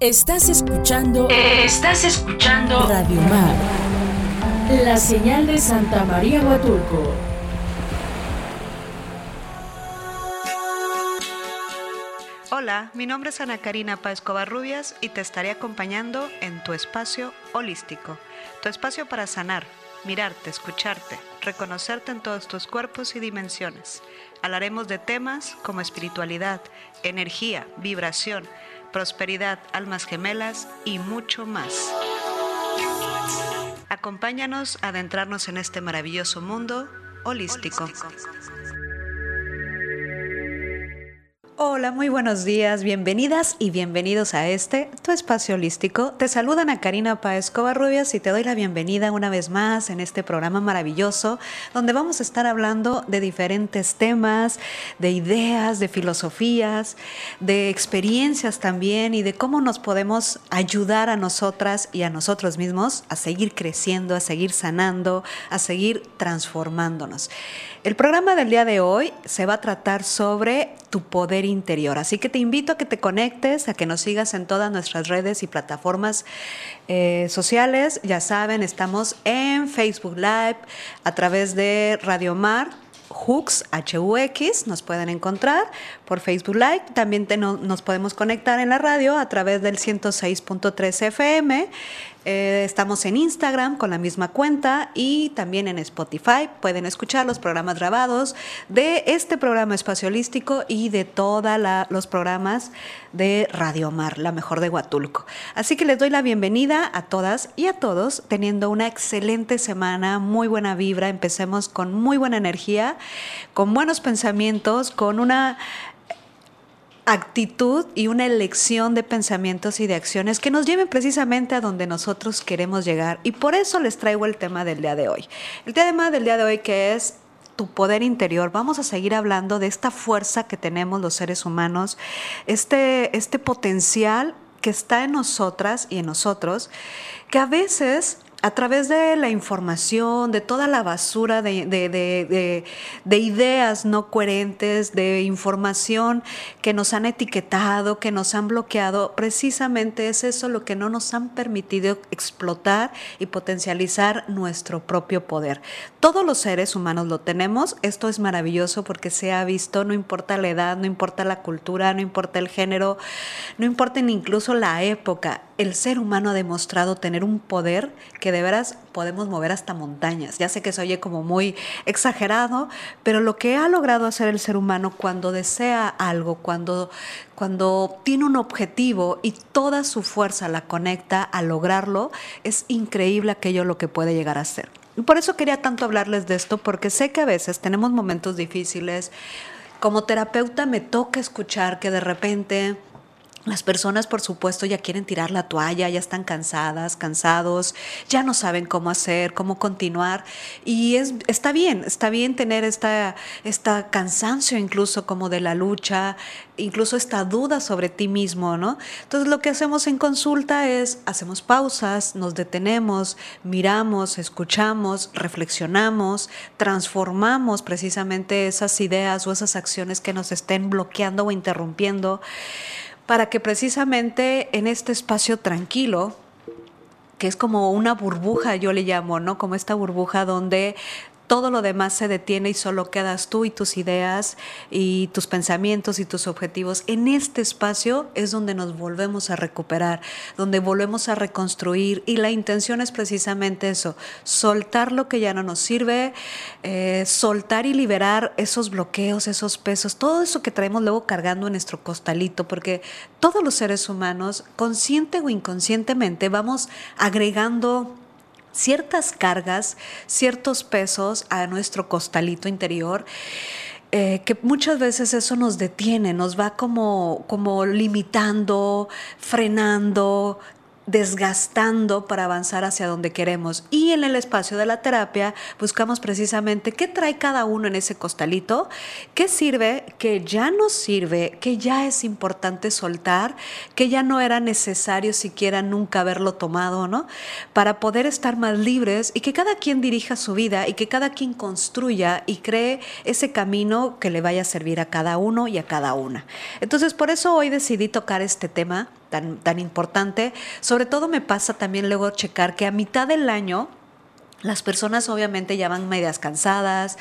Estás escuchando. Estás escuchando. Radio Mar. La señal de Santa María Huatulco. Hola, mi nombre es Ana Karina Páez Covarrubias y te estaré acompañando en tu espacio holístico. Tu espacio para sanar, mirarte, escucharte, reconocerte en todos tus cuerpos y dimensiones. Hablaremos de temas como espiritualidad, energía, vibración prosperidad, almas gemelas y mucho más. Acompáñanos a adentrarnos en este maravilloso mundo holístico. Hola, muy buenos días, bienvenidas y bienvenidos a este, tu espacio holístico. Te saludan a Karina Paez Covarrubias y te doy la bienvenida una vez más en este programa maravilloso donde vamos a estar hablando de diferentes temas, de ideas, de filosofías, de experiencias también y de cómo nos podemos ayudar a nosotras y a nosotros mismos a seguir creciendo, a seguir sanando, a seguir transformándonos. El programa del día de hoy se va a tratar sobre tu poder interior, así que te invito a que te conectes, a que nos sigas en todas nuestras redes y plataformas eh, sociales. Ya saben, estamos en Facebook Live a través de Radio Mar. Hux, H-U-X, nos pueden encontrar por Facebook Live. También nos podemos conectar en la radio a través del 106.3 FM. Eh, estamos en Instagram con la misma cuenta y también en Spotify. Pueden escuchar los programas grabados de este programa espaciolístico y de todos los programas de Radio Mar, la mejor de Huatulco. Así que les doy la bienvenida a todas y a todos, teniendo una excelente semana, muy buena vibra. Empecemos con muy buena energía, con buenos pensamientos, con una actitud y una elección de pensamientos y de acciones que nos lleven precisamente a donde nosotros queremos llegar. Y por eso les traigo el tema del día de hoy. El tema del día de hoy que es tu poder interior. Vamos a seguir hablando de esta fuerza que tenemos los seres humanos, este, este potencial que está en nosotras y en nosotros, que a veces a través de la información, de toda la basura de, ideas no coherentes, de información que nos han etiquetado, que nos han bloqueado, precisamente es eso lo que no nos han permitido explotar y potencializar nuestro propio poder. Todos los seres humanos lo tenemos, esto es maravilloso porque se ha visto, no importa la edad, no importa la cultura, no importa el género, no importa incluso la época, el ser humano ha demostrado tener un poder que de veras podemos mover hasta montañas. Ya sé que se oye como muy exagerado, pero lo que ha logrado hacer el ser humano cuando desea algo, cuando, cuando tiene un objetivo y toda su fuerza la conecta a lograrlo, es increíble aquello lo que puede llegar a ser. Y por eso quería tanto hablarles de esto, porque sé que a veces tenemos momentos difíciles. Como terapeuta me toca escuchar que de repente las personas, por supuesto, ya quieren tirar la toalla, ya están cansadas, cansados, ya no saben cómo hacer, cómo continuar. Y es, está bien, está bien tener esta, esta cansancio incluso como de la lucha, incluso esta duda sobre ti mismo, ¿no? Entonces lo que hacemos en consulta es, hacemos pausas, nos detenemos, miramos, escuchamos, reflexionamos, transformamos precisamente esas ideas o esas acciones que nos estén bloqueando o interrumpiendo para que precisamente en este espacio tranquilo, que es como una burbuja, yo le llamo, ¿no? Como esta burbuja donde todo lo demás se detiene y solo quedas tú y tus ideas y tus pensamientos y tus objetivos. En este espacio es donde nos volvemos a recuperar, donde volvemos a reconstruir y la intención es precisamente eso, soltar lo que ya no nos sirve, eh, soltar y liberar esos bloqueos, esos pesos, todo eso que traemos luego cargando en nuestro costalito, porque todos los seres humanos, consciente o inconscientemente, vamos agregando ciertas cargas, ciertos pesos a nuestro costalito interior. Eh, que muchas veces eso nos detiene, nos va como, como limitando, frenando, desgastando para avanzar hacia donde queremos. Y en el espacio de la terapia buscamos precisamente qué trae cada uno en ese costalito, qué sirve, qué ya no sirve, que ya es importante soltar, que ya no era necesario siquiera nunca haberlo tomado, ¿no? Para poder estar más libres y que cada quien dirija su vida y que cada quien construya y cree ese camino que le vaya a servir a cada uno y a cada una. Entonces, por eso hoy decidí tocar este tema tan, tan importante. Sobre todo me pasa también luego checar que a mitad del año las personas obviamente ya van medias cansadas,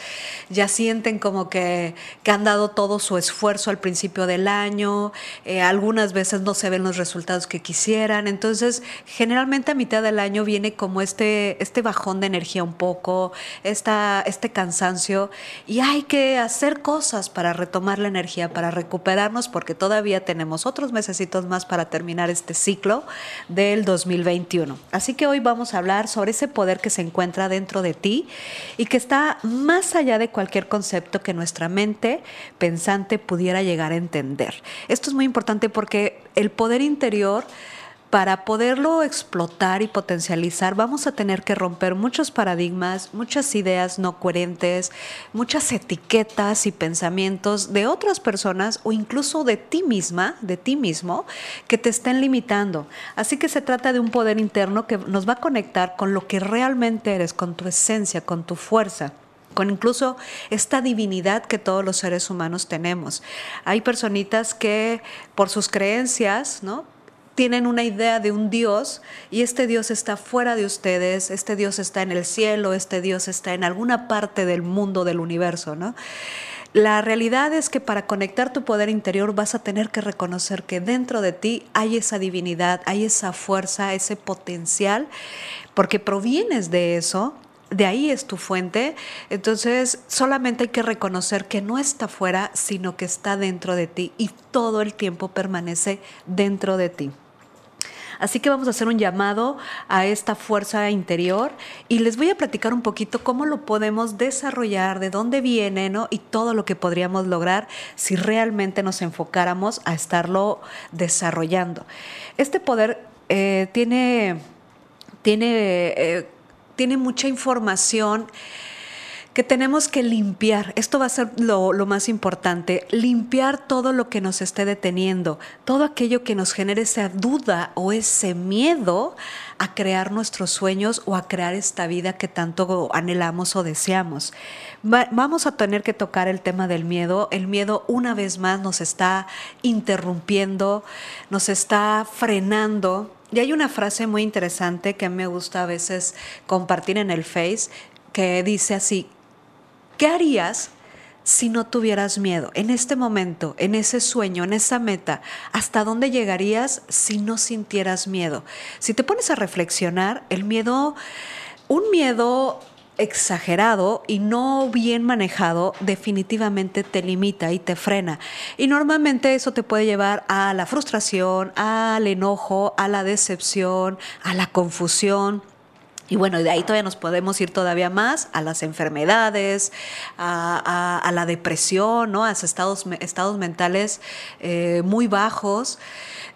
ya sienten como que, han dado todo su esfuerzo al principio del año, eh, algunas veces no se ven los resultados que quisieran, entonces generalmente a mitad del año viene como este, este bajón de energía un poco, esta, este cansancio y hay que hacer cosas para retomar la energía, para recuperarnos porque todavía tenemos otros mesecitos más para terminar este ciclo del 2021. Así que hoy vamos a hablar sobre ese poder que se encuentra dentro de ti y que está más allá de cualquier concepto que nuestra mente pensante pudiera llegar a entender. Esto es muy importante porque el poder interior para poderlo explotar y potencializar, vamos a tener que romper muchos paradigmas, muchas ideas no coherentes, muchas etiquetas y pensamientos de otras personas o incluso de ti misma, de ti mismo, que te estén limitando. Así que se trata de un poder interno que nos va a conectar con lo que realmente eres, con tu esencia, con tu fuerza con incluso esta divinidad que todos los seres humanos tenemos. Hay personitas que por sus creencias, ¿no? Tienen una idea de un Dios y este Dios está fuera de ustedes, este Dios está en el cielo, este Dios está en alguna parte del mundo, del universo, ¿no? La realidad es que para conectar tu poder interior vas a tener que reconocer que dentro de ti hay esa divinidad, hay esa fuerza, ese potencial, porque provienes de eso, de ahí es tu fuente, entonces solamente hay que reconocer que no está fuera, sino que está dentro de ti y todo el tiempo permanece dentro de ti. Así que vamos a hacer un llamado a esta fuerza interior y les voy a platicar un poquito cómo lo podemos desarrollar, de dónde viene, ¿no? Y todo lo que podríamos lograr si realmente nos enfocáramos a estarlo desarrollando. Este poder eh, tiene, tiene, eh, tiene mucha información que tenemos que limpiar, esto va a ser lo, más importante, limpiar todo lo que nos esté deteniendo, todo aquello que nos genere esa duda o ese miedo a crear nuestros sueños o a crear esta vida que tanto anhelamos o deseamos. vamos a tener que tocar el tema del miedo. El miedo una vez más nos está interrumpiendo, nos está frenando. Y hay una frase muy interesante que me gusta a veces compartir en el Face que dice así, ¿Qué harías si no tuvieras miedo? En este momento, en ese sueño, en esa meta, ¿hasta dónde llegarías si no sintieras miedo? Si te pones a reflexionar, el miedo, un miedo exagerado y no bien manejado definitivamente te limita y te frena. Y normalmente eso te puede llevar a la frustración, al enojo, a la decepción, a la confusión y bueno, de ahí todavía nos podemos ir todavía más a las enfermedades, a, la depresión, ¿no? a estados, estados mentales eh, muy bajos.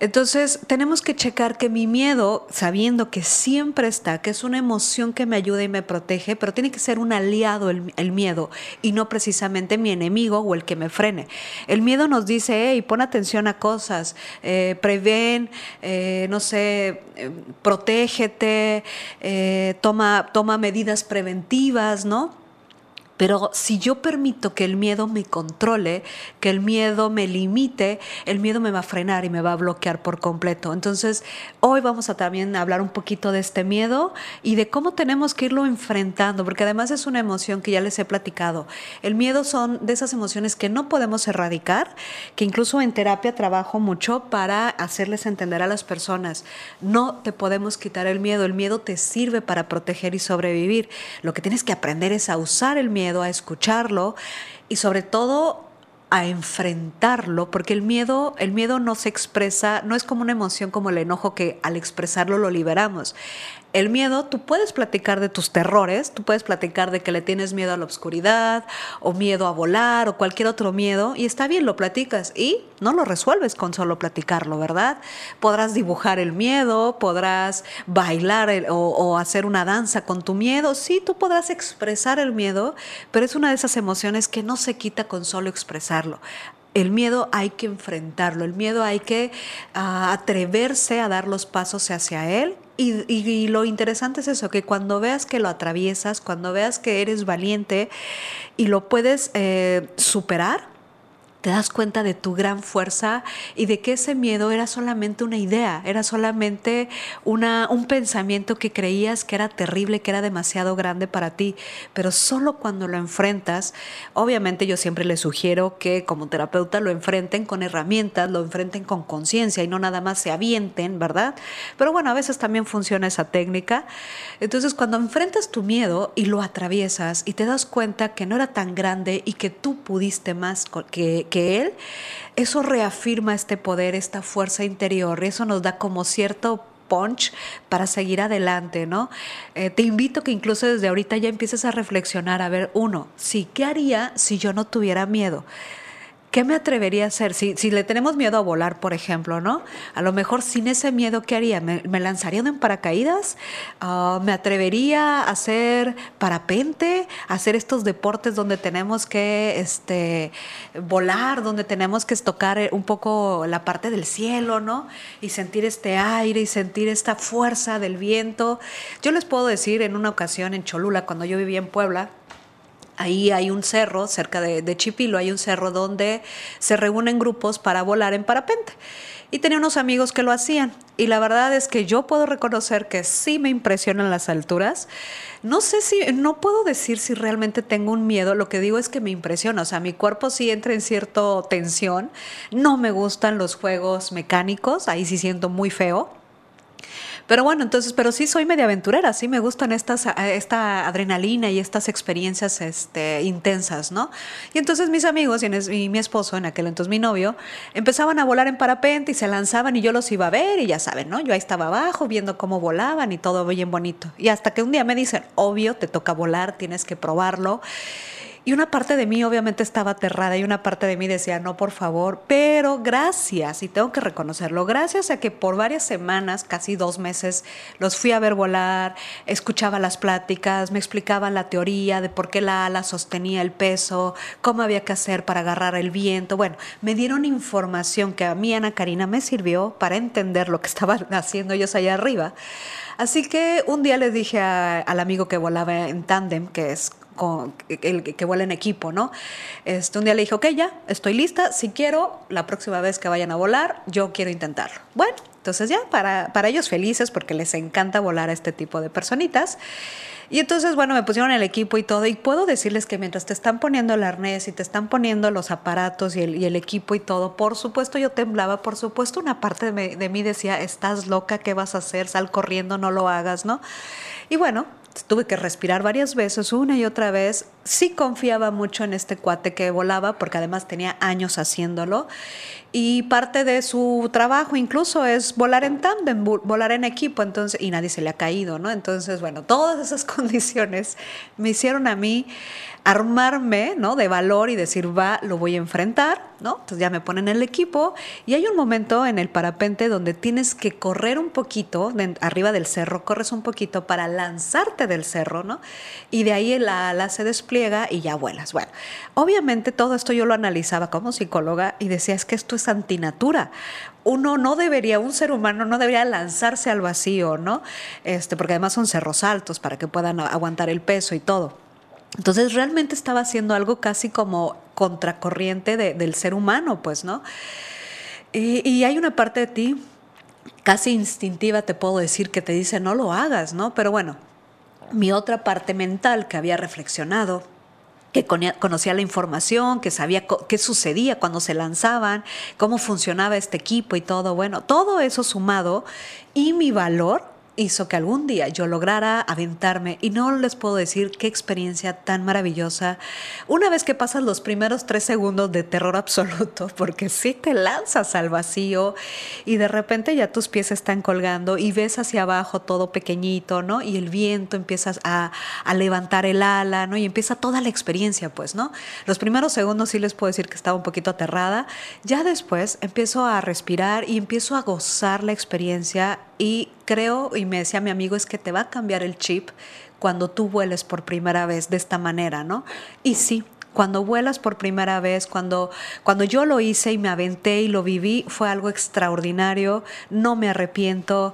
Entonces, tenemos que checar que mi miedo, sabiendo que siempre está, que es una emoción que me ayuda y me protege, pero tiene que ser un aliado el, miedo y no precisamente mi enemigo o el que me frene. El miedo nos dice, hey, pon atención a cosas, eh, prevén, eh, no sé, eh, protégete, toma, toma medidas preventivas, ¿no? Pero si yo permito que el miedo me controle, que el miedo me limite, el miedo me va a frenar y me va a bloquear por completo. Entonces, hoy vamos a también hablar un poquito de este miedo y de cómo tenemos que irlo enfrentando, porque además es una emoción que ya les he platicado. El miedo son de esas emociones que no podemos erradicar, que incluso en terapia trabajo mucho para hacerles entender a las personas, no te podemos quitar el miedo, el miedo te sirve para proteger y sobrevivir. Lo que tienes que aprender es a usar el miedo a escucharlo y sobre todo a enfrentarlo, porque el miedo, el miedo no se expresa, no es como una emoción como el enojo que al expresarlo lo liberamos. El miedo, tú puedes platicar de tus terrores, tú puedes platicar de que le tienes miedo a la oscuridad o miedo a volar o cualquier otro miedo y está bien, lo platicas y no lo resuelves con solo platicarlo, ¿verdad? Podrás dibujar el miedo, podrás bailar o, o hacer una danza con tu miedo, sí, tú podrás expresar el miedo, pero es una de esas emociones que no se quita con solo expresarlo el miedo hay que enfrentarlo, el miedo hay que ah, atreverse a dar los pasos hacia él. Y, lo interesante es eso, que cuando veas que lo atraviesas, cuando veas que eres valiente y lo puedes eh, superar, te das cuenta de tu gran fuerza y de que ese miedo era solamente una idea, era solamente una, un pensamiento que creías que era terrible, que era demasiado grande para ti, pero solo cuando lo enfrentas, obviamente yo siempre les sugiero que como terapeuta lo enfrenten con herramientas, lo enfrenten con conciencia y no nada más se avienten, ¿verdad? Pero bueno, a veces también funciona esa técnica. Entonces cuando enfrentas tu miedo y lo atraviesas y te das cuenta que no era tan grande y que tú pudiste más que que Él, eso reafirma este poder, esta fuerza interior, eso nos da como cierto punch para seguir adelante, ¿no? Eh, te invito que incluso desde ahorita ya empieces a reflexionar, a ver, uno, sí, ¿qué haría si yo no tuviera miedo? ¿Qué me atrevería a hacer? Si, si le tenemos miedo a volar, por ejemplo, ¿no? A lo mejor sin ese miedo, ¿qué haría? ¿Me, lanzaría en paracaídas? Ah, ¿Me atrevería a hacer parapente? ¿A hacer estos deportes donde tenemos que este, volar, donde tenemos que tocar eh, un poco la parte del cielo, ¿no? Y sentir este aire y sentir esta fuerza del viento. Yo les puedo decir, en una ocasión en Cholula, cuando yo vivía en Puebla, Ahí hay un cerro, cerca de, Chipilo, hay un cerro donde se reúnen grupos para volar en parapente. Y tenía unos amigos que lo hacían. Y la verdad es que yo puedo reconocer que sí me impresionan las alturas. No sé si, no puedo decir si realmente tengo un miedo. Lo que digo es que me impresiona. O sea, mi cuerpo sí entra en cierta tensión. No me gustan los juegos mecánicos. Ahí sí siento muy feo pero bueno, entonces, pero sí soy media aventurera, sí me gustan estas, eh, esta adrenalina y estas experiencias este, intensas, ¿no? Y entonces mis amigos y, mi esposo, en aquel entonces mi novio, empezaban a volar en parapente y se lanzaban y yo los iba a ver y ya saben, ¿no? Yo ahí estaba abajo viendo cómo volaban y todo bien bonito. Y hasta que un día me dicen, obvio, te toca volar, tienes que probarlo. Y una parte de mí obviamente estaba aterrada y una parte de mí decía, no, por favor, pero gracias, y tengo que reconocerlo, gracias a que por varias semanas, casi dos meses, los fui a ver volar, escuchaba las pláticas, me explicaban la teoría de por qué la ala sostenía el peso, cómo había que hacer para agarrar el viento. Bueno, me dieron información que a mí, Ana Karina, me sirvió para entender lo que estaban haciendo ellos allá arriba. Así que un día les dije al amigo que volaba en tándem, que es el que vuela en equipo, ¿no? Este, un día le dije, ok, ya, estoy lista, si quiero, la próxima vez que vayan a volar, yo quiero intentarlo. Bueno, entonces ya, para, para ellos felices, porque les encanta volar a este tipo de personitas. Y entonces, bueno, me pusieron el equipo y todo, y puedo decirles que mientras te están poniendo el arnés y te están poniendo los aparatos y el, equipo y todo, por supuesto yo temblaba, por supuesto una parte de, de mí decía, estás loca, ¿qué vas a hacer? Sal corriendo, no lo hagas, ¿no? Y bueno, tuve que respirar varias veces, una y otra vez. Sí confiaba mucho en este cuate que volaba, porque además tenía años haciéndolo. Y parte de su trabajo incluso es volar en tándem, volar en equipo, entonces, y nadie se le ha caído, ¿no? Entonces, bueno, todas esas condiciones me hicieron a mí armarme, ¿no? De valor y decir, va, lo voy a enfrentar, ¿no? Entonces ya me ponen el equipo y hay un momento en el parapente donde tienes que correr un poquito, arriba del cerro, corres un poquito para lanzarte del cerro, ¿no? Y de ahí la ala se despliega y ya vuelas. Bueno, obviamente todo esto yo lo analizaba como psicóloga y decía, es que esto es antinatura uno no debería, un ser humano no debería lanzarse al vacío, ¿no? Este, porque además son cerros altos para que puedan aguantar el peso y todo. Entonces realmente estaba haciendo algo casi como contracorriente del ser humano, pues, ¿no? Y, y, hay una parte de ti casi instintiva, te puedo decir, que te dice no lo hagas, ¿no? Pero bueno, mi otra parte mental que había reflexionado, que conocía la información, que sabía qué sucedía cuando se lanzaban, cómo funcionaba este equipo y todo, bueno, todo eso sumado y mi valor hizo que algún día yo lograra aventarme y no les puedo decir qué experiencia tan maravillosa. Una vez que pasas los primeros tres segundos de terror absoluto, porque si te lanzas al vacío y de repente ya tus pies están colgando y ves hacia abajo todo pequeñito, ¿no? Y el viento empiezas a, a levantar el ala, ¿no? Y empieza toda la experiencia, pues, ¿no? Los primeros segundos sí les puedo decir que estaba un poquito aterrada. Ya después empiezo a respirar y empiezo a gozar la experiencia y creo, y me decía mi amigo, es que te va a cambiar el chip cuando tú vueles por primera vez de esta manera, ¿no? Y sí, Cuando vuelas por primera vez, cuando, cuando yo lo hice y me aventé y lo viví, fue algo extraordinario, no me arrepiento.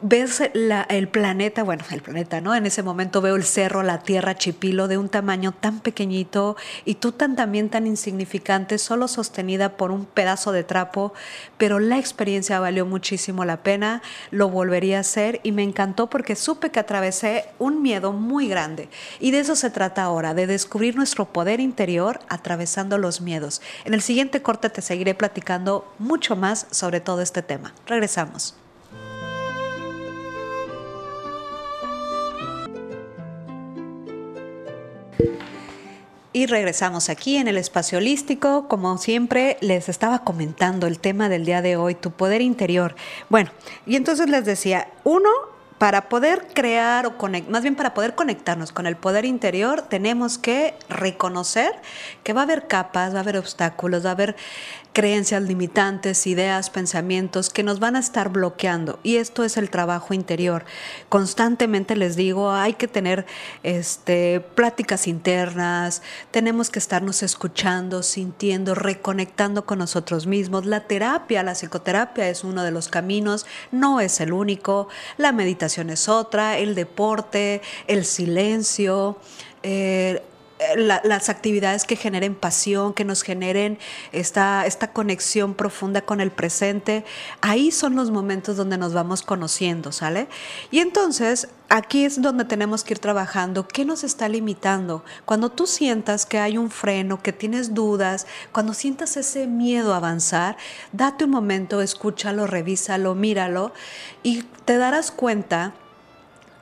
Ves el planeta, bueno, el planeta, ¿no? En ese momento veo el cerro, la tierra, Chipilo, de un tamaño tan pequeñito y tú tan también tan insignificante, solo sostenida por un pedazo de trapo, pero la experiencia valió muchísimo la pena, lo volvería a hacer y me encantó porque supe que atravesé un miedo muy grande. Y de eso se trata ahora, de descubrir nuestro poder interior atravesando los miedos. En el siguiente corte te seguiré platicando mucho más sobre todo este tema. Regresamos. Y regresamos aquí en el espacio holístico. Como siempre, les estaba comentando el tema del día de hoy, tu poder interior. Bueno, y entonces les decía, uno, para poder crear o conectar, más bien para poder conectarnos con el poder interior, tenemos que reconocer que va a haber capas, va a haber obstáculos, va a haber creencias limitantes, ideas, pensamientos que nos van a estar bloqueando. Y esto es el trabajo interior. Constantemente les digo, hay que tener este, pláticas internas, tenemos que estarnos escuchando, sintiendo, reconectando con nosotros mismos. La terapia, la psicoterapia es uno de los caminos, no es el único. La meditación es otra, el deporte, el silencio. Eh, las actividades que generen pasión, que nos generen esta, esta conexión profunda con el presente, ahí son los momentos donde nos vamos conociendo, ¿sale? Y entonces aquí es donde tenemos que ir trabajando. ¿Qué nos está limitando? Cuando tú sientas que hay un freno, que tienes dudas, cuando sientas ese miedo a avanzar, date un momento, escúchalo, revísalo, míralo y te darás cuenta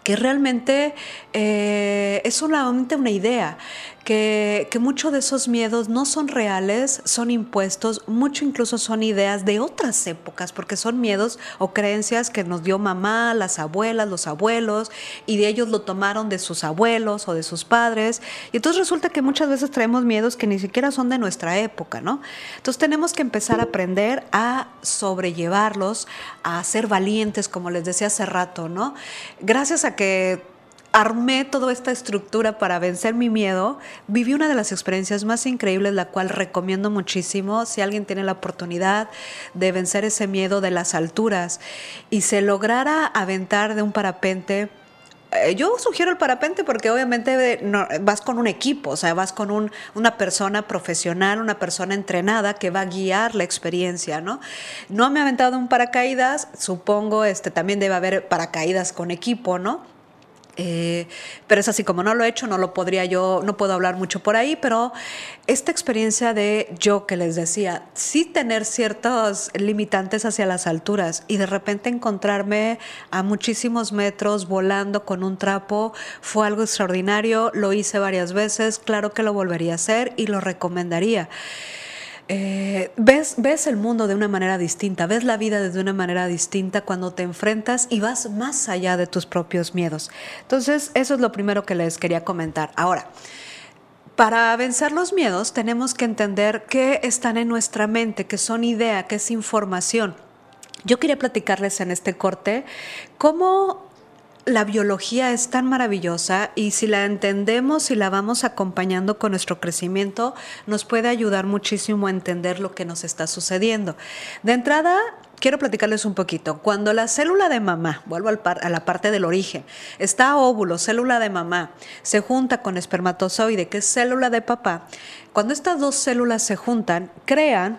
que realmente eh, es solamente una idea que, muchos de esos miedos no son reales, son impuestos, mucho incluso son ideas de otras épocas, porque son miedos o creencias que nos dio mamá, las abuelas, los abuelos, y de ellos lo tomaron de sus abuelos o de sus padres. Y entonces resulta que muchas veces traemos miedos que ni siquiera son de nuestra época, ¿no? Entonces tenemos que empezar a aprender a sobrellevarlos, a ser valientes, como les decía hace rato, ¿no? Gracias a que armé toda esta estructura para vencer mi miedo, viví una de las experiencias más increíbles, la cual recomiendo muchísimo si alguien tiene la oportunidad de vencer ese miedo de las alturas y se lograra aventar de un parapente. Eh, yo sugiero el parapente porque obviamente vas con un equipo, o sea, vas con un, una persona profesional, una persona entrenada que va a guiar la experiencia, ¿no? No me he aventado un paracaídas, supongo este también debe haber paracaídas con equipo, ¿no? Eh, pero es así, como no lo he hecho, no lo podría yo, no puedo hablar mucho por ahí, pero esta experiencia de yo que les decía, sí tener ciertos limitantes hacia las alturas y de repente encontrarme a muchísimos metros volando con un trapo fue algo extraordinario, lo hice varias veces, claro que lo volvería a hacer y lo recomendaría. Eh, ves, ves el mundo de una manera distinta, ves la vida de una manera distinta cuando te enfrentas y vas más allá de tus propios miedos. Entonces, eso es lo primero que les quería comentar. Ahora, para vencer los miedos tenemos que entender qué están en nuestra mente, que son idea, que es información. Yo quería platicarles en este corte cómo la biología es tan maravillosa y si la entendemos y la vamos acompañando con nuestro crecimiento, nos puede ayudar muchísimo a entender lo que nos está sucediendo. De entrada, quiero platicarles un poquito. Cuando la célula de mamá, vuelvo a la parte del origen, está óvulo, célula de mamá, se junta con espermatozoide, que es célula de papá, cuando estas dos células se juntan, crean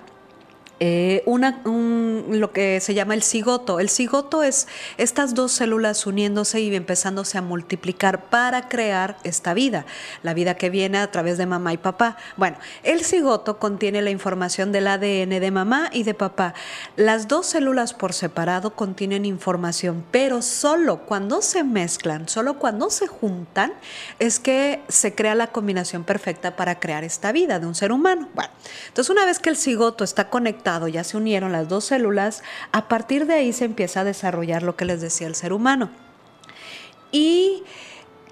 eh, una, lo que se llama el cigoto. El cigoto es estas dos células uniéndose y empezándose a multiplicar para crear esta vida, la vida que viene a través de mamá y papá. Bueno, el cigoto contiene la información del ADN de mamá y de papá. Las dos células por separado contienen información, pero solo cuando se mezclan, solo cuando se juntan, es que se crea la combinación perfecta para crear esta vida de un ser humano. Bueno, entonces una vez que el cigoto está conectado, ya se unieron las dos células, a partir de ahí se empieza a desarrollar lo que les decía el ser humano. Y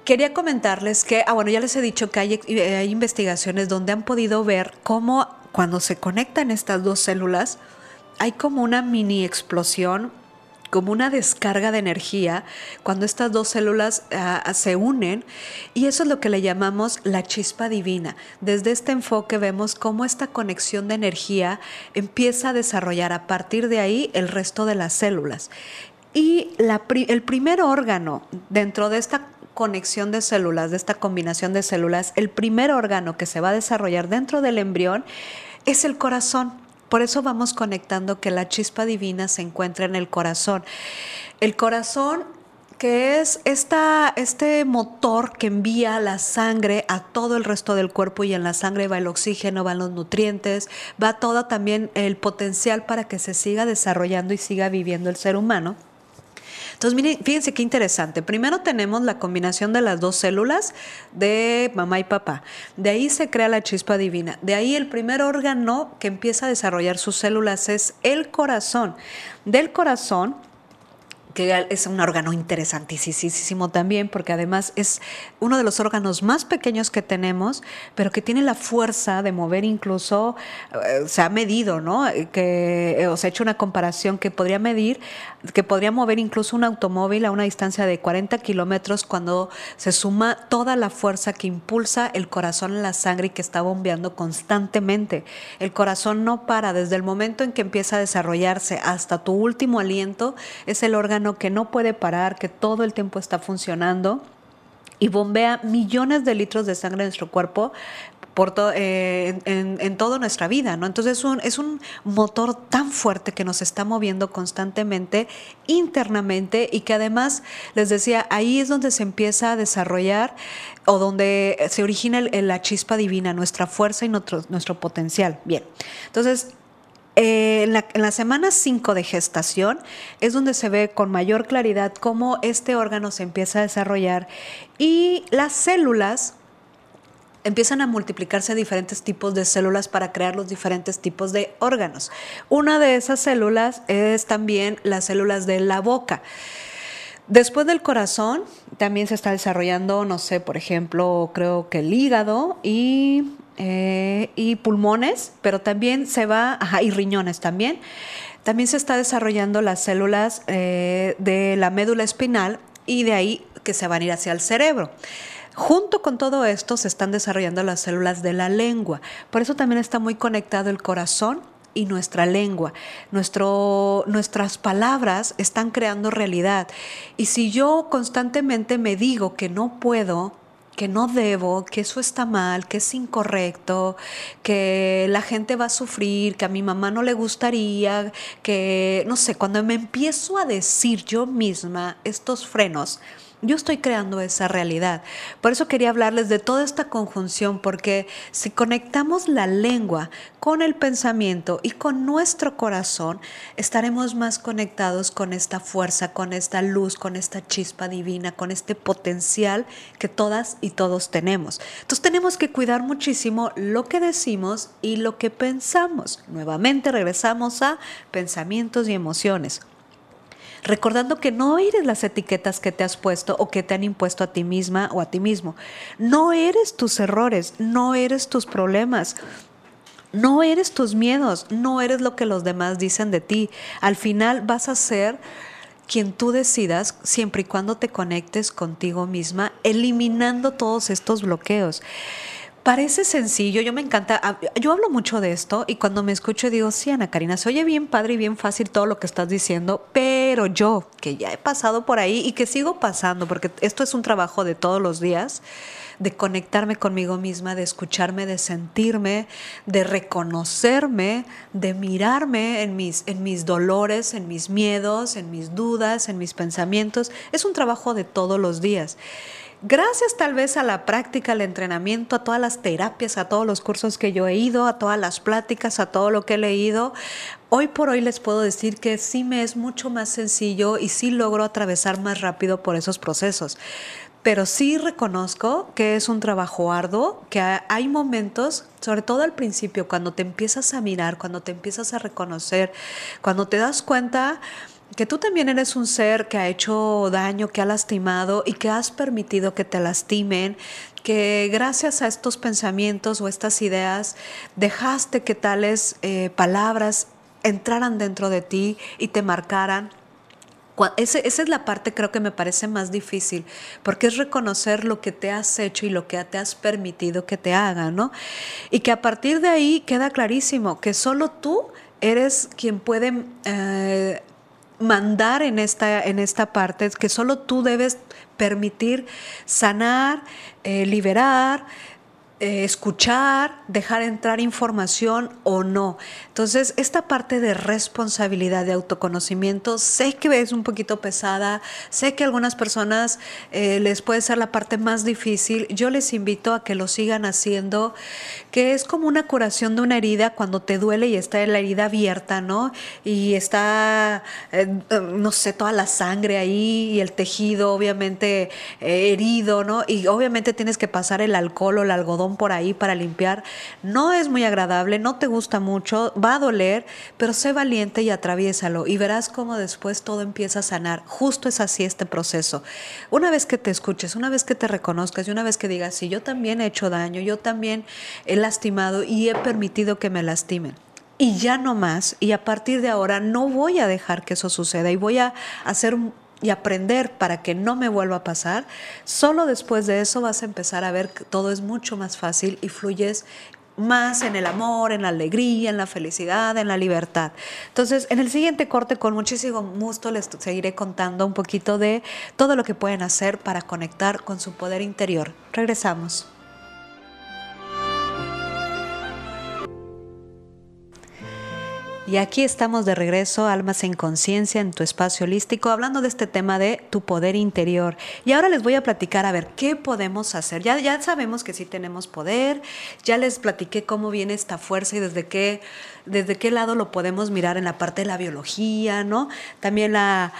quería comentarles que, ah, bueno, ya les he dicho que hay, hay investigaciones donde han podido ver cómo cuando se conectan estas dos células, hay como una mini explosión como una descarga de energía cuando estas dos células uh, se unen y eso es lo que le llamamos la chispa divina. Desde este enfoque vemos cómo esta conexión de energía empieza a desarrollar a partir de ahí el resto de las células. Y el primer órgano dentro de esta conexión de células, de esta combinación de células, el primer órgano que se va a desarrollar dentro del embrión es el corazón. Por eso vamos conectando que la chispa divina se encuentra en el corazón. El corazón que es esta, este motor que envía la sangre a todo el resto del cuerpo y en la sangre va el oxígeno, van los nutrientes, va todo también el potencial para que se siga desarrollando y siga viviendo el ser humano. Entonces, miren, fíjense qué interesante. Primero tenemos la combinación de las dos células de mamá y papá. De ahí se crea la chispa divina. De ahí el primer órgano que empieza a desarrollar sus células es el corazón. Del corazón que es un órgano interesantísimo también, porque además es uno de los órganos más pequeños que tenemos, pero que tiene la fuerza de mover incluso, eh, se ha medido, ¿no? Que, eh, o se ha hecho una comparación que podría medir, que podría mover incluso un automóvil a una distancia de 40 kilómetros cuando se suma toda la fuerza que impulsa el corazón en la sangre y que está bombeando constantemente. El corazón no para, desde el momento en que empieza a desarrollarse hasta tu último aliento, es el órgano que no puede parar, que todo el tiempo está funcionando y bombea millones de litros de sangre en nuestro cuerpo por eh, en, toda nuestra vida, ¿no? Entonces es un, es un motor tan fuerte que nos está moviendo constantemente internamente y que además, les decía, ahí es donde se empieza a desarrollar o donde se origina la chispa divina, nuestra fuerza y nuestro, nuestro potencial. Bien, entonces eh, en, la, semana 5 de gestación es donde se ve con mayor claridad cómo este órgano se empieza a desarrollar y las células empiezan a multiplicarse diferentes tipos de células para crear los diferentes tipos de órganos. Una de esas células es también las células de la boca. Después del corazón también se está desarrollando, no sé, por ejemplo, creo que el hígado y eh, y pulmones, pero también se va, ajá, y riñones también. También se está desarrollando las células eh, de la médula espinal y de ahí que se van a ir hacia el cerebro. Junto con todo esto se están desarrollando las células de la lengua. Por eso también está muy conectado el corazón y nuestra lengua. Nuestro, nuestras palabras están creando realidad. Y si yo constantemente me digo que no puedo, que no debo, que eso está mal, que es incorrecto, que la gente va a sufrir, que a mi mamá no le gustaría, que, no sé, cuando me empiezo a decir yo misma estos frenos, yo estoy creando esa realidad. Por eso quería hablarles de toda esta conjunción, porque si conectamos la lengua con el pensamiento y con nuestro corazón, estaremos más conectados con esta fuerza, con esta luz, con esta chispa divina, con este potencial que todas y todos tenemos. Entonces tenemos que cuidar muchísimo lo que decimos y lo que pensamos. Nuevamente regresamos a pensamientos y emociones recordando que no eres las etiquetas que te has puesto o que te han impuesto a ti misma o a ti mismo. No eres tus errores, no eres tus problemas. No eres tus miedos, no eres lo que los demás dicen de ti. Al final vas a ser quien tú decidas siempre y cuando te conectes contigo misma, eliminando todos estos bloqueos. Parece sencillo, yo me encanta, yo hablo mucho de esto y cuando me escucho digo, sí, Ana Karina, se oye bien padre y bien fácil todo lo que estás diciendo, pero yo, que ya he pasado por ahí y que sigo pasando, porque esto es un trabajo de todos los días, de conectarme conmigo misma, de escucharme, de sentirme, de reconocerme, de mirarme en mis, en mis dolores, en mis miedos, en mis dudas, en mis pensamientos. Es un trabajo de todos los días. Gracias tal vez a la práctica, al entrenamiento, a todas las terapias, a todos los cursos que yo he ido, a todas las pláticas, a todo lo que he leído, hoy por hoy les puedo decir que sí me es mucho más sencillo y sí logro atravesar más rápido por esos procesos. Pero sí reconozco que es un trabajo arduo, que hay momentos, sobre todo al principio, cuando te empiezas a mirar, cuando te empiezas a reconocer, cuando te das cuenta que tú también eres un ser que ha hecho daño, que ha lastimado y que has permitido que te lastimen, que gracias a estos pensamientos o estas ideas dejaste que tales eh, palabras entraran dentro de ti y te marcaran esa es la parte creo que me parece más difícil, porque es reconocer lo que te has hecho y lo que te has permitido que te haga, ¿no? Y que a partir de ahí queda clarísimo que solo tú eres quien puede eh, mandar en esta, en esta parte, que solo tú debes permitir sanar, eh, liberar, eh, escuchar, dejar entrar información o no. Entonces, esta parte de responsabilidad, de autoconocimiento, sé que es un poquito pesada, sé que a algunas personas eh, les puede ser la parte más difícil. Yo les invito a que lo sigan haciendo, que es como una curación de una herida cuando te duele y está la herida abierta, ¿no? Y está, eh, no sé, toda la sangre ahí y el tejido obviamente herido, ¿no? Y obviamente tienes que pasar el alcohol o el algodón por ahí para limpiar, no es muy agradable, no te gusta mucho, va a doler, pero sé valiente y atraviésalo y verás cómo después todo empieza a sanar. Justo es así este proceso. Una vez que te escuches, una vez que te reconozcas y una vez que digas, sí, yo también he hecho daño, yo también he lastimado y he permitido que me lastimen y ya no más, y a partir de ahora no voy a dejar que eso suceda y voy a hacer y aprender para que no me vuelva a pasar, solo después de eso vas a empezar a ver que todo es mucho más fácil y fluyes más en el amor, en la alegría, en la felicidad, en la libertad. Entonces, en el siguiente corte, con muchísimo gusto, les seguiré contando un poquito de todo lo que pueden hacer para conectar con su poder interior. Regresamos. Y aquí estamos de regreso, Almas en Conciencia, en tu espacio holístico, hablando de este tema de tu poder interior. Y ahora les voy a platicar a ver qué podemos hacer. Ya, ya sabemos que sí tenemos poder, ya les platiqué cómo viene esta fuerza y desde qué desde qué lado lo podemos mirar en la parte de la biología, ¿no? También la,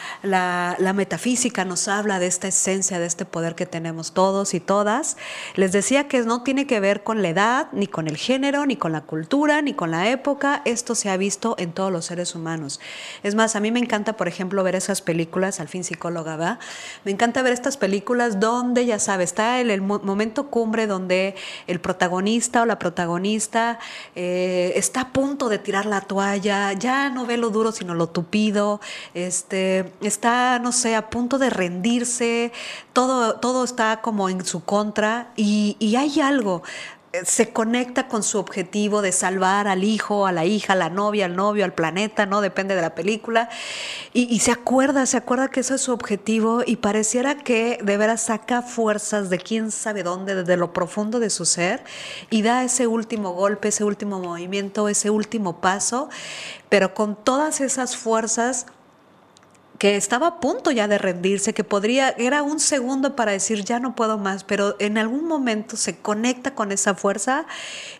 metafísica nos habla de esta esencia, de este poder que tenemos todos y todas. Les decía que no tiene que ver con la edad, ni con el género, ni con la cultura, ni con la época. Esto se ha visto en todos los seres humanos. Es más, a mí me encanta, por ejemplo, ver esas películas, al fin psicóloga, ¿va? Me encanta ver estas películas donde, ya sabes, está el, el momento cumbre donde el protagonista o la protagonista eh, está a punto de tirar la toalla, ya no ve lo duro sino lo tupido, este, está, no sé, a punto de rendirse, todo, todo está como en su contra y, y hay algo, se conecta con su objetivo de salvar al hijo, a la hija, a la novia, al novio, al planeta, ¿no? Depende de la película. Y, se acuerda, se acuerda que eso es su objetivo y pareciera que de veras saca fuerzas de quién sabe dónde, desde lo profundo de su ser y da ese último golpe, ese último movimiento, ese último paso, pero con todas esas fuerzas que estaba a punto ya de rendirse, que podría, era un segundo para decir ya no puedo más, pero en algún momento se conecta con esa fuerza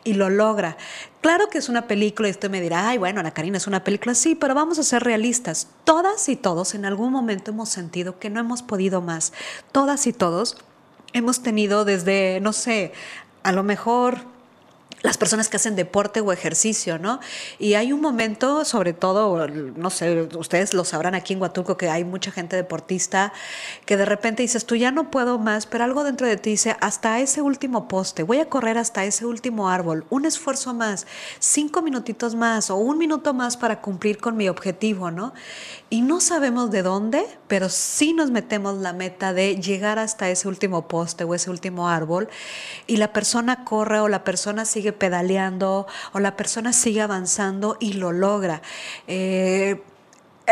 y lo logra. Claro que es una película y usted me dirá, ay, bueno, la Karina es una película, sí, pero vamos a ser realistas. Todas y todos en algún momento hemos sentido que no hemos podido más. Todas y todos hemos tenido desde, no sé, a lo mejor las personas que hacen deporte o ejercicio, ¿no? Y hay un momento, sobre todo, no sé, ustedes lo sabrán aquí en Huatulco, que hay mucha gente deportista, que de repente dices, tú ya no puedo más, pero algo dentro de ti dice, hasta ese último poste, voy a correr hasta ese último árbol, un esfuerzo más, cinco minutitos más o un minuto más para cumplir con mi objetivo, ¿no? Y no sabemos de dónde, pero sí nos metemos la meta de llegar hasta ese último poste o ese último árbol y la persona corre o la persona sigue pedaleando o la persona sigue avanzando y lo logra. Eh,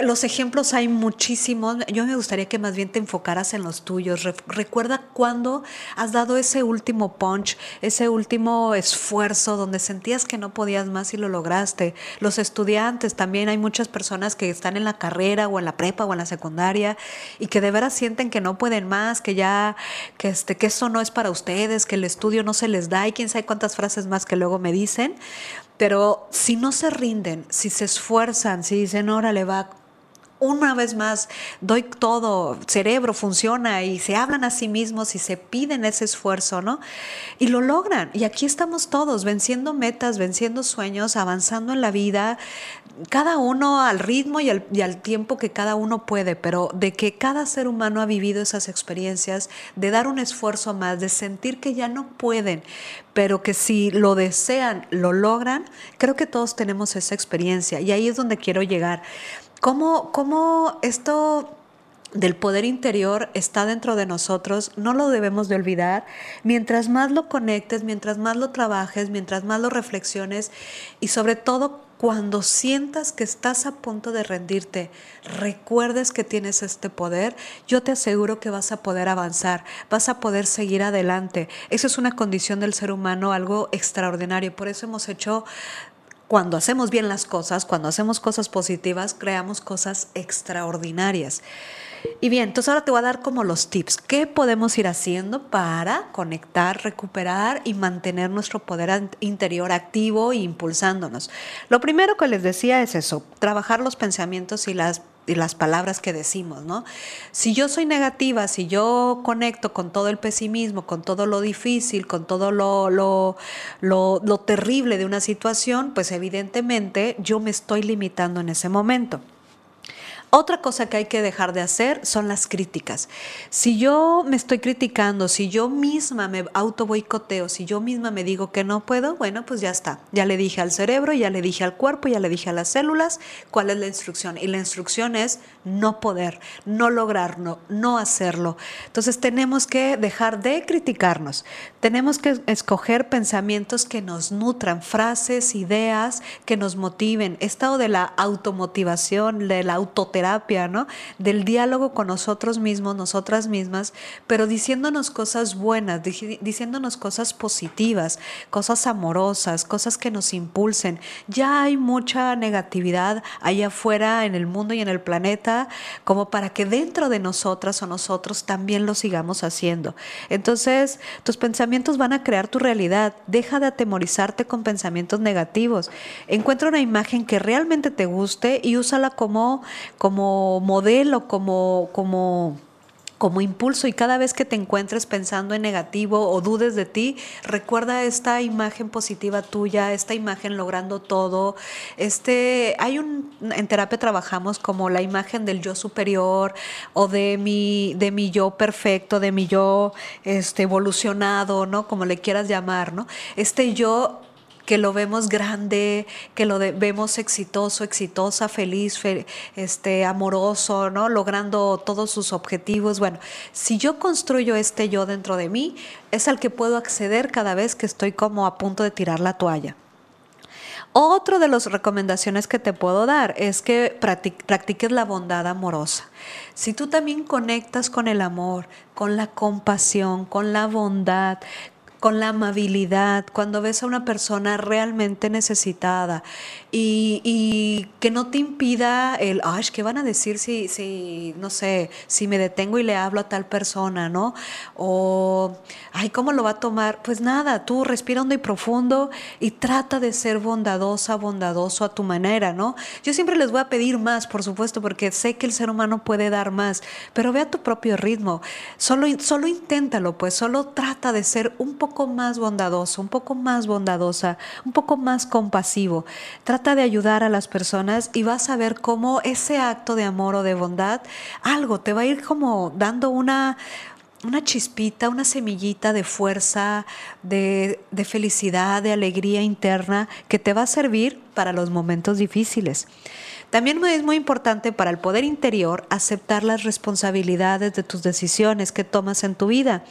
los ejemplos hay muchísimos. Yo me gustaría que más bien te enfocaras en los tuyos. recuerda cuando has dado ese último punch, ese último esfuerzo donde sentías que no podías más y lo lograste. Los estudiantes también hay muchas personas que están en la carrera o en la prepa o en la secundaria y que de veras sienten que no pueden más, que ya que este que eso no es para ustedes, que el estudio no se les da y quién sabe cuántas frases más que luego me dicen. Pero si no se rinden, si se esfuerzan, si dicen, órale, va, una vez más doy todo, cerebro funciona y se hablan a sí mismos y se piden ese esfuerzo, ¿no? Y lo logran. Y aquí estamos todos, venciendo metas, venciendo sueños, avanzando en la vida, cada uno al ritmo y al, y al tiempo que cada uno puede, pero de que cada ser humano ha vivido esas experiencias, de dar un esfuerzo más, de sentir que ya no pueden, pero que si lo desean, lo logran, creo que todos tenemos esa experiencia y ahí es donde quiero llegar. ¿Cómo, cómo esto del poder interior está dentro de nosotros, no lo debemos de olvidar. Mientras más lo conectes, mientras más lo trabajes, mientras más lo reflexiones y sobre todo cuando sientas que estás a punto de rendirte, recuerdes que tienes este poder, yo te aseguro que vas a poder avanzar, vas a poder seguir adelante. Eso es una condición del ser humano, algo extraordinario. Por eso hemos hecho cuando hacemos bien las cosas, cuando hacemos cosas positivas, creamos cosas extraordinarias. Y bien, entonces ahora te voy a dar como los tips. ¿Qué podemos ir haciendo para conectar, recuperar y mantener nuestro poder interior activo e impulsándonos? Lo primero que les decía es eso, trabajar los pensamientos y las y las palabras que decimos, ¿no? Si yo soy negativa, si yo conecto con todo el pesimismo, con todo lo difícil, con todo lo, lo, lo, lo terrible de una situación, pues evidentemente yo me estoy limitando en ese momento. Otra cosa que hay que dejar de hacer son las críticas. Si yo me estoy criticando, si yo misma me auto boicoteo, si yo misma me digo que no puedo, bueno, pues ya está. Ya le dije al cerebro, ya le dije al cuerpo, ya le dije a las células cuál es la instrucción. Y la instrucción es no poder, no lograrlo, no hacerlo. Entonces tenemos que dejar de criticarnos. Tenemos que escoger pensamientos que nos nutran, frases, ideas que nos motiven. Estado de la automotivación, de la terapia, ¿no? Del diálogo con nosotros mismos, nosotras mismas, pero diciéndonos cosas buenas, diciéndonos cosas positivas, cosas amorosas, cosas que nos impulsen. Ya hay mucha negatividad allá afuera en el mundo y en el planeta, como para que dentro de nosotras o nosotros también lo sigamos haciendo. Entonces, tus pensamientos van a crear tu realidad. Deja de atemorizarte con pensamientos negativos. Encuentra una imagen que realmente te guste y úsala como como modelo, como, como, como impulso y cada vez que te encuentres pensando en negativo o dudes de ti, recuerda esta imagen positiva tuya, esta imagen logrando todo. Este, hay un en terapia trabajamos como la imagen del yo superior o de mi de mi yo perfecto, de mi yo este evolucionado, ¿no? Como le quieras llamar, ¿no? Este yo que lo vemos grande, que lo vemos exitoso, exitosa, feliz, este, amoroso, ¿no? Logrando todos sus objetivos. Bueno, si yo construyo este yo dentro de mí, es al que puedo acceder cada vez que estoy como a punto de tirar la toalla. Otro de las recomendaciones que te puedo dar es que practiques la bondad amorosa. Si tú también conectas con el amor, con la compasión, con la bondad, con la amabilidad, cuando ves a una persona realmente necesitada y, que no te impida el, ay, ¿qué van a decir si, si, no sé, si me detengo y le hablo a tal persona, ¿no? O, ay, ¿cómo lo va a tomar? Pues nada, tú respira hondo y profundo y trata de ser bondadosa, bondadoso a tu manera, ¿no? Yo siempre les voy a pedir más, por supuesto, porque sé que el ser humano puede dar más, pero ve a tu propio ritmo, solo, solo inténtalo, pues solo trata de ser un poco más bondadoso, un poco más bondadosa, un poco más compasivo. Trata de ayudar a las personas y vas a ver cómo ese acto de amor o de bondad, algo te va a ir como dando una, una chispita, una semillita de fuerza, de, de, felicidad, de alegría interna que te va a servir para los momentos difíciles. También es muy importante para el poder interior aceptar las responsabilidades de tus decisiones que tomas en tu vida.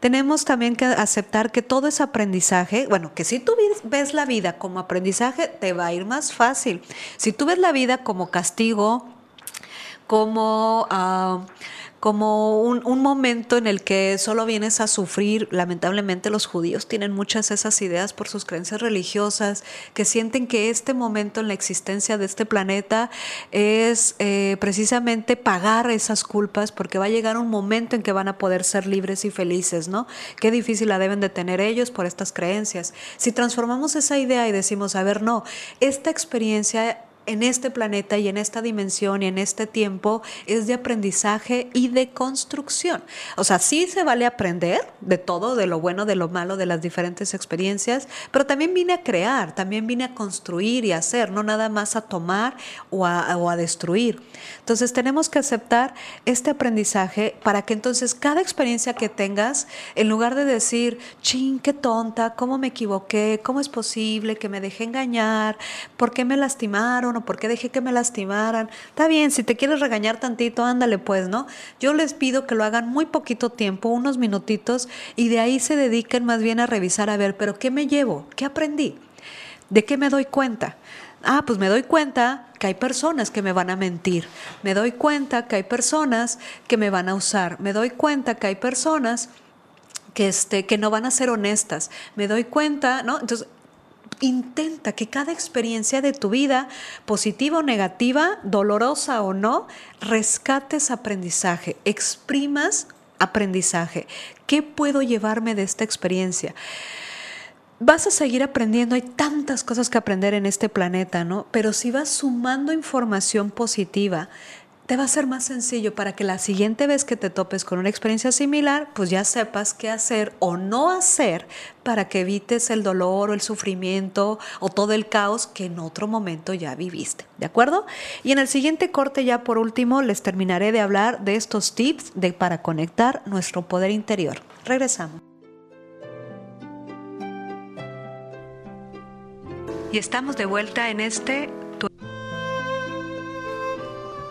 Tenemos también que aceptar que todo es aprendizaje. Bueno, que si tú ves la vida como aprendizaje, te va a ir más fácil. Si tú ves la vida como castigo, como... Uh, como un, un, momento en el que solo vienes a sufrir. Lamentablemente los judíos tienen muchas esas ideas por sus creencias religiosas, que sienten que este momento en la existencia de este planeta es eh, precisamente pagar esas culpas, porque va a llegar un momento en que van a poder ser libres y felices, ¿no? Qué difícil la deben de tener ellos por estas creencias. Si transformamos esa idea y decimos, a ver, no, esta experiencia en este planeta y en esta dimensión y en este tiempo es de aprendizaje y de construcción. O sea, sí se vale aprender de todo, de lo bueno, de lo malo, de las diferentes experiencias, pero también vine a crear, también vine a construir y a hacer, no nada más a tomar o a, o a destruir. Entonces tenemos que aceptar este aprendizaje para que entonces cada experiencia que tengas, en lugar de decir, ching, qué tonta, cómo me equivoqué, cómo es posible que me dejé engañar, por qué me lastimaron, o por qué dejé que me lastimaran. Está bien, si te quieres regañar tantito, ándale pues, ¿no? Yo les pido que lo hagan muy poquito tiempo, unos minutitos, y de ahí se dediquen más bien a revisar, a ver, pero ¿qué me llevo? ¿Qué aprendí? ¿De qué me doy cuenta? Ah, pues me doy cuenta que hay personas que me van a mentir. Me doy cuenta que hay personas que me van a usar. Me doy cuenta que hay personas que, este, que no van a ser honestas. Me doy cuenta, ¿no? Entonces, intenta que cada experiencia de tu vida, positiva o negativa, dolorosa o no, rescates aprendizaje, exprimas aprendizaje. ¿Qué puedo llevarme de esta experiencia? vas a seguir aprendiendo, hay tantas cosas que aprender en este planeta, ¿no? Pero si vas sumando información positiva, te va a ser más sencillo para que la siguiente vez que te topes con una experiencia similar, pues ya sepas qué hacer o no hacer para que evites el dolor o el sufrimiento o todo el caos que en otro momento ya viviste. ¿De acuerdo? Y en el siguiente corte, ya por último, les terminaré de hablar de estos tips de, para conectar nuestro poder interior. Regresamos. Y estamos de vuelta en este...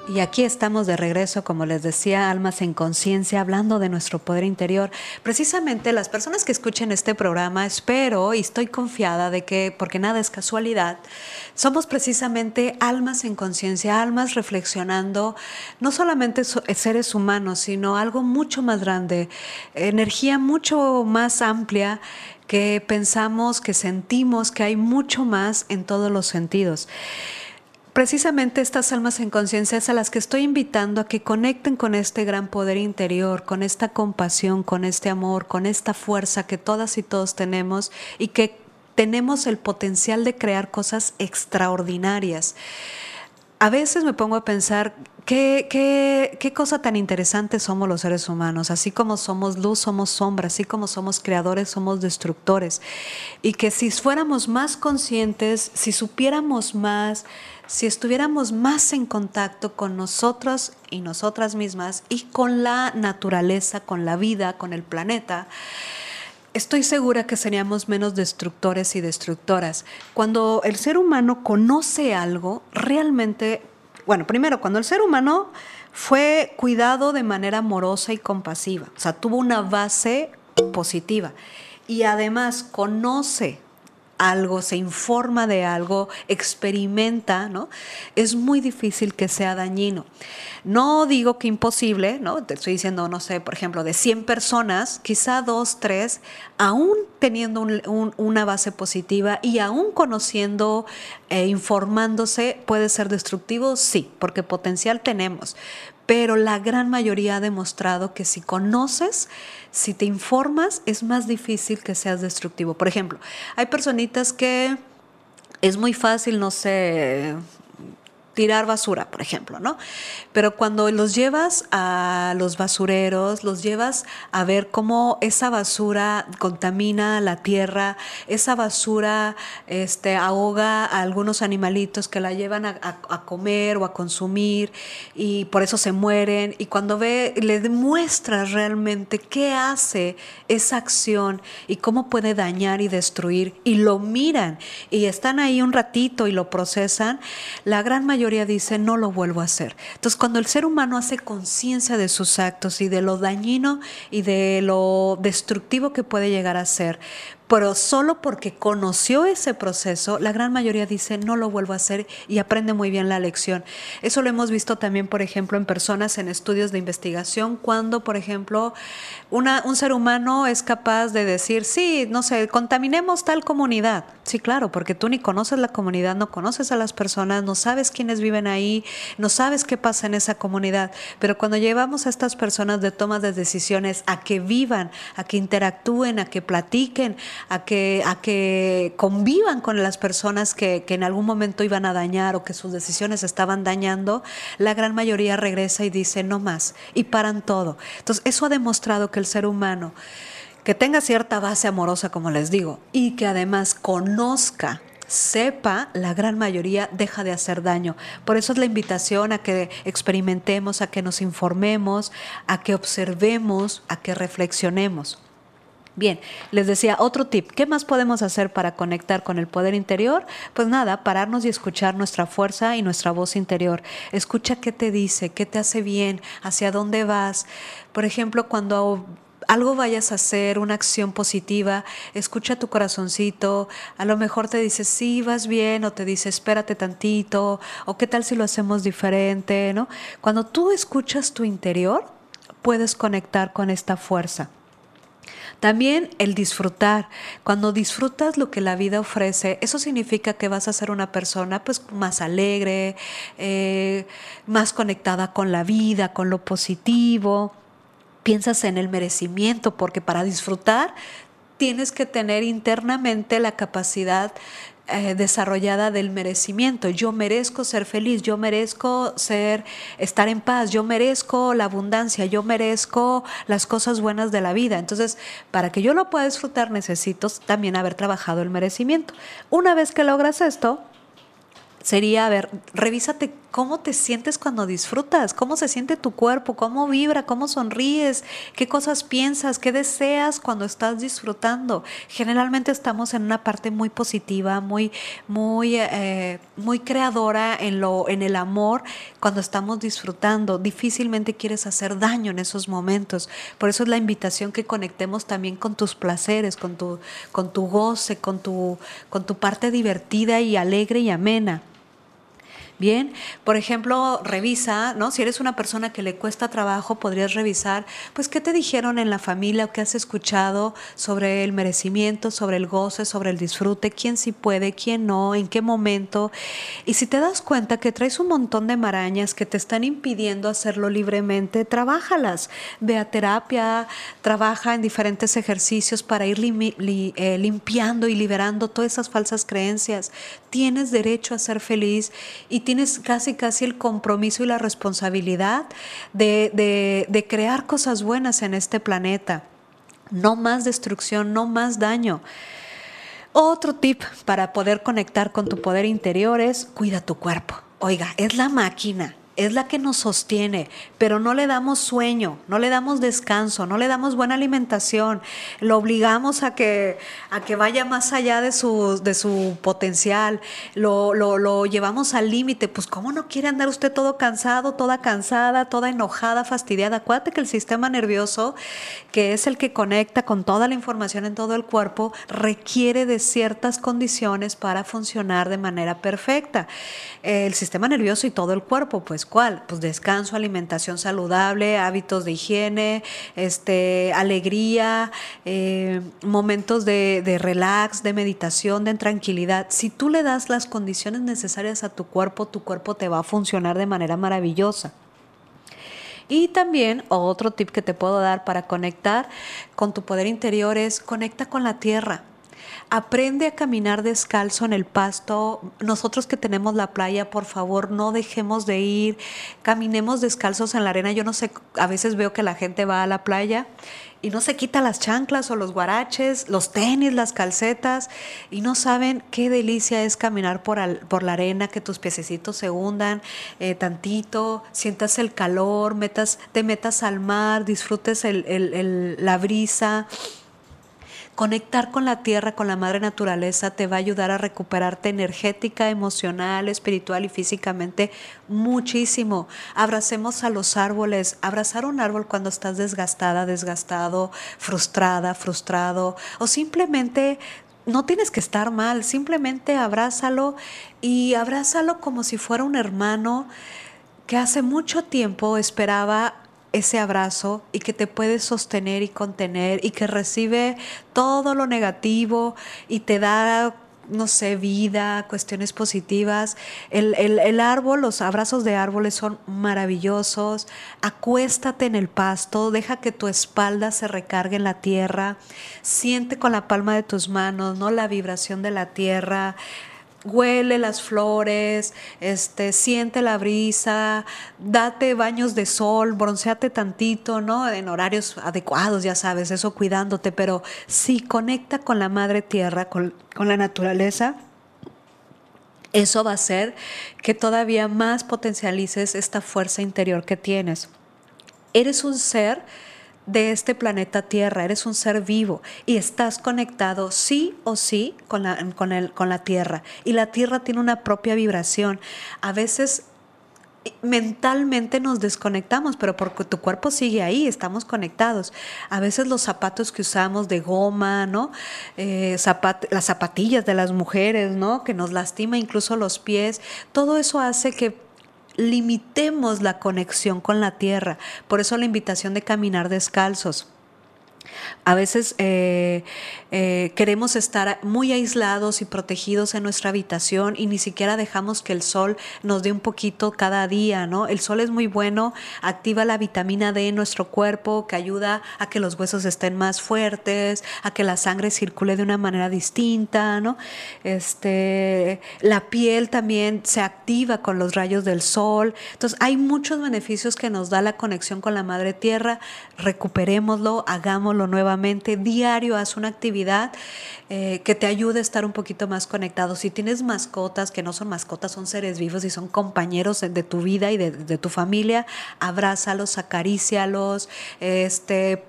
Y aquí estamos de regreso, como les decía, Almas en Conciencia, hablando de nuestro poder interior. Precisamente las personas que escuchen este programa, espero y estoy confiada de que, porque nada es casualidad, somos precisamente almas en conciencia, almas reflexionando, no solamente seres humanos, sino algo mucho más grande, energía mucho más amplia que pensamos, que sentimos que hay mucho más en todos los sentidos. Precisamente estas almas en conciencia es a las que estoy invitando a que conecten con este gran poder interior, con esta compasión, con este amor, con esta fuerza que todas y todos tenemos y que tenemos el potencial de crear cosas extraordinarias. A veces me pongo a pensar Qué, qué, qué, cosa tan interesante somos los seres humanos. Así como somos luz, somos sombra. Así como somos creadores, somos destructores. Y que si fuéramos más conscientes, si supiéramos más, si estuviéramos más en contacto con nosotros y nosotras mismas y con la naturaleza, con la vida, con el planeta, estoy segura que seríamos menos destructores y destructoras. Cuando el ser humano conoce algo, realmente bueno, primero, cuando el ser humano fue cuidado de manera amorosa y compasiva, o sea, tuvo una base positiva y además conoce algo, se informa de algo, experimenta, ¿no? Es muy difícil que sea dañino. No digo que imposible, ¿no? Te estoy diciendo, no sé, por ejemplo, de 100 personas, quizá dos, tres, aún teniendo una base positiva y aún conociendo e informándose, puede ser destructivo, sí, porque potencial tenemos. Pero la gran mayoría ha demostrado que si conoces, si te informas, es más difícil que seas destructivo. Por ejemplo, hay personitas que es muy fácil, no sé, tirar basura, por ejemplo, ¿no? Pero cuando los llevas a los basureros, los llevas a ver cómo esa basura contamina la tierra, esa basura este, ahoga a algunos animalitos que la llevan a, comer o a consumir y por eso se mueren. Y cuando ve, le demuestras realmente qué hace esa acción y cómo puede dañar y destruir y lo miran y están ahí un ratito y lo procesan, la gran mayoría dice, no lo vuelvo a hacer. Entonces, cuando el ser humano hace conciencia de sus actos y de lo dañino y de lo destructivo que puede llegar a ser, pero solo porque conoció ese proceso, la gran mayoría dice no lo vuelvo a hacer y aprende muy bien la lección. Eso lo hemos visto también, por ejemplo, en personas en estudios de investigación, cuando, por ejemplo, una, un ser humano es capaz de decir, sí, no sé, contaminemos tal comunidad. Sí, claro, porque tú ni conoces la comunidad, no conoces a las personas, no sabes quiénes viven ahí, no sabes qué pasa en esa comunidad. Pero cuando llevamos a estas personas de toma de decisiones a que vivan, a que interactúen, a que platiquen, a que, a que convivan con las personas que, que en algún momento iban a dañar o que sus decisiones estaban dañando, la gran mayoría regresa y dice no más y paran todo. Entonces, eso ha demostrado que el ser humano que tenga cierta base amorosa, como les digo, y que además conozca sepa, la gran mayoría deja de hacer daño. Por eso es la invitación a que experimentemos, a que nos informemos, a que observemos, a que reflexionemos. Bien, les decía otro tip, ¿qué más podemos hacer para conectar con el poder interior? Pues nada, pararnos y escuchar nuestra fuerza y nuestra voz interior. Escucha qué te dice, qué te hace bien, hacia dónde vas. Por ejemplo, cuando algo vayas a hacer, una acción positiva, escucha tu corazoncito, a lo mejor te dice sí, vas bien, o te dice espérate tantito, o qué tal si lo hacemos diferente, ¿no? Cuando tú escuchas tu interior, puedes conectar con esta fuerza. También el disfrutar. Cuando disfrutas lo que la vida ofrece, eso significa que vas a ser una persona pues más alegre, eh, más conectada con la vida, con lo positivo. Piensas en el merecimiento, porque para disfrutar tienes que tener internamente la capacidad eh, desarrollada del merecimiento. Yo merezco ser feliz, yo merezco ser estar en paz, yo merezco la abundancia, yo merezco las cosas buenas de la vida. Entonces, para que yo lo pueda disfrutar necesito también haber trabajado el merecimiento. Una vez que logras esto, sería, a ver, revísate cómo te sientes cuando disfrutas, cómo se siente tu cuerpo, cómo vibra, cómo sonríes, qué cosas piensas, qué deseas cuando estás disfrutando. Generalmente estamos en una parte muy positiva, muy, muy, eh, muy creadora en, lo, en el amor cuando estamos disfrutando. Difícilmente quieres hacer daño en esos momentos. Por eso es la invitación que conectemos también con tus placeres, con tu, con tu goce, con tu, con tu parte divertida y alegre y amena. Bien, por ejemplo, revisa, ¿no? Si eres una persona que le cuesta trabajo, podrías revisar, pues, qué te dijeron en la familia o qué has escuchado sobre el merecimiento, sobre el goce, sobre el disfrute, quién sí puede, quién no, en qué momento. Y si te das cuenta que traes un montón de marañas que te están impidiendo hacerlo libremente, trabájalas. Ve a terapia, trabaja en diferentes ejercicios para ir eh, limpiando y liberando todas esas falsas creencias. Tienes derecho a ser feliz y tienes casi, casi el compromiso y la responsabilidad de, de crear cosas buenas en este planeta. No más destrucción, no más daño. Otro tip para poder conectar con tu poder interior es cuida tu cuerpo. Oiga, es la máquina es la que nos sostiene, pero no le damos sueño, no le damos descanso, no le damos buena alimentación, lo obligamos a que, a que vaya más allá de su, de su potencial, lo, lo, llevamos al límite, pues ¿cómo no quiere andar usted todo cansado, toda cansada, toda enojada, fastidiada? Acuérdate que el sistema nervioso, que es el que conecta con toda la información en todo el cuerpo, requiere de ciertas condiciones para funcionar de manera perfecta. El sistema nervioso y todo el cuerpo, pues ¿cuál? Pues descanso, alimentación saludable, hábitos de higiene, este, alegría, eh, momentos de, de relax, de meditación, de tranquilidad. Si tú le das las condiciones necesarias a tu cuerpo, tu cuerpo te va a funcionar de manera maravillosa. Y también otro tip que te puedo dar para conectar con tu poder interior es conecta con la tierra. Aprende a caminar descalzo en el pasto. Nosotros que tenemos la playa, por favor, no dejemos de ir. Caminemos descalzos en la arena. Yo no sé, a veces veo que la gente va a la playa y no se quita las chanclas o los guaraches, los tenis, las calcetas y no saben qué delicia es caminar por, por la arena, que tus piececitos se hundan eh, tantito, sientas el calor, metas, te metas al mar, disfrutes la brisa. Conectar con la tierra, con la madre naturaleza, te va a ayudar a recuperarte energética, emocional, espiritual y físicamente muchísimo. Abracemos a los árboles. Abrazar un árbol cuando estás desgastada, desgastado, frustrada, frustrado o simplemente no tienes que estar mal, simplemente abrázalo y abrázalo como si fuera un hermano que hace mucho tiempo esperaba ese abrazo y que te puede sostener y contener y que recibe todo lo negativo y te da no sé, vida, cuestiones positivas. El, el, árbol, los abrazos de árboles son maravillosos. Acuéstate en el pasto, deja que tu espalda se recargue en la tierra. Siente con la palma de tus manos, ¿no? La vibración de la tierra huele las flores, este, siente la brisa, date baños de sol, bronceate tantito, ¿no? En horarios adecuados, ya sabes, eso cuidándote, pero si conecta con la madre tierra, con, con la naturaleza, eso va a hacer que todavía más potencialices esta fuerza interior que tienes. Eres un ser de este planeta Tierra, eres un ser vivo y estás conectado sí o sí con la, con el, con la Tierra. Y la Tierra tiene una propia vibración. A veces mentalmente nos desconectamos, pero porque tu cuerpo sigue ahí, estamos conectados. A veces los zapatos que usamos de goma, ¿no? Eh, las zapatillas de las mujeres, ¿no? Que nos lastima incluso los pies, todo eso hace que limitemos la conexión con la tierra. Por eso la invitación de caminar descalzos. A veces eh, eh, queremos estar muy aislados y protegidos en nuestra habitación y ni siquiera dejamos que el sol nos dé un poquito cada día, ¿no? El sol es muy bueno, activa la vitamina D en nuestro cuerpo, que ayuda a que los huesos estén más fuertes, a que la sangre circule de una manera distinta, ¿no? Este, la piel también se activa con los rayos del sol. Entonces, hay muchos beneficios que nos da la conexión con la madre tierra. Recuperémoslo, hagámoslo nuevamente. Diario haz una actividad eh, que te ayude a estar un poquito más conectado. Si tienes mascotas, que no son mascotas, son seres vivos y son compañeros de tu vida y de, tu familia, abrázalos, acarícialos, este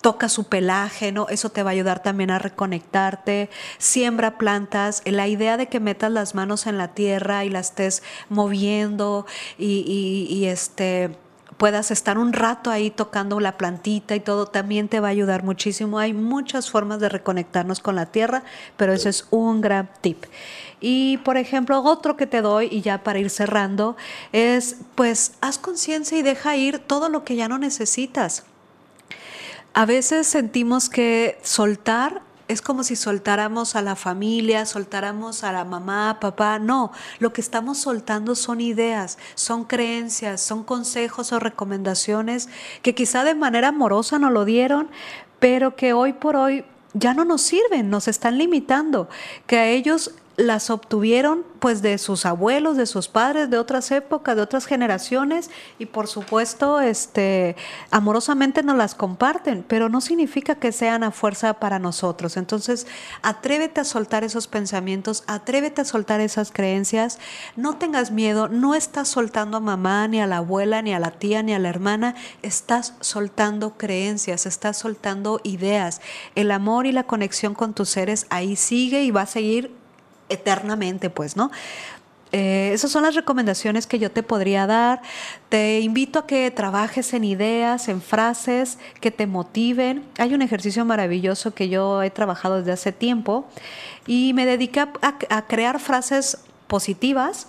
toca su pelaje, ¿no? Eso te va a ayudar también a reconectarte. Siembra plantas. La idea de que metas las manos en la tierra y las estés moviendo y, y este puedas estar un rato ahí tocando la plantita y todo, también te va a ayudar muchísimo. Hay muchas formas de reconectarnos con la tierra, pero eso es un gran tip. Y por ejemplo, otro que te doy, y ya para ir cerrando, es pues haz conciencia y deja ir todo lo que ya no necesitas. A veces sentimos que soltar es como si soltáramos a la familia, soltáramos a la mamá, papá. No, lo que estamos soltando son ideas, son creencias, son consejos o recomendaciones que quizá de manera amorosa nos lo dieron, pero que hoy por hoy ya no nos sirven, nos están limitando, que a ellos las obtuvieron pues de sus abuelos, de sus padres, de otras épocas, de otras generaciones y por supuesto este amorosamente nos las comparten, pero no significa que sean a fuerza para nosotros. Entonces, atrévete a soltar esos pensamientos, atrévete a soltar esas creencias, no tengas miedo, no estás soltando a mamá, ni a la abuela, ni a la tía, ni a la hermana, estás soltando creencias, estás soltando ideas. El amor y la conexión con tus seres ahí sigue y va a seguir eternamente, pues, ¿no? Eh, esas son las recomendaciones que yo te podría dar. Te invito a que trabajes en ideas, en frases que te motiven. Hay un ejercicio maravilloso que yo he trabajado desde hace tiempo y me dediqué a, a crear frases positivas,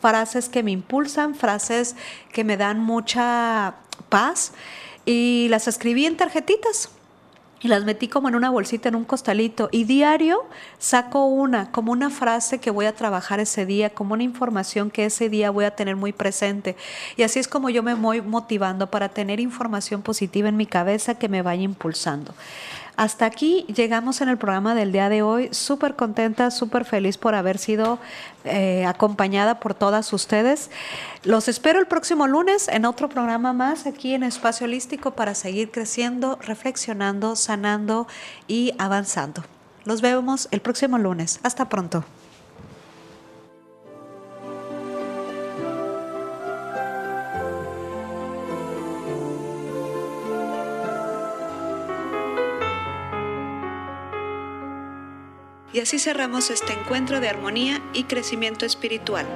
frases que me impulsan, frases que me dan mucha paz y las escribí en tarjetitas y las metí como en una bolsita, en un costalito. Y diario saco una, como una frase que voy a trabajar ese día, como una información que ese día voy a tener muy presente. Y así es como yo me voy motivando para tener información positiva en mi cabeza que me vaya impulsando. Hasta aquí llegamos en el programa del día de hoy. Súper contenta, súper feliz por haber sido eh, acompañada por todas ustedes. Los espero el próximo lunes en otro programa más aquí en Espacio Holístico para seguir creciendo, reflexionando, sanando y avanzando. Los vemos el próximo lunes. Hasta pronto. Y así cerramos este encuentro de armonía y crecimiento espiritual.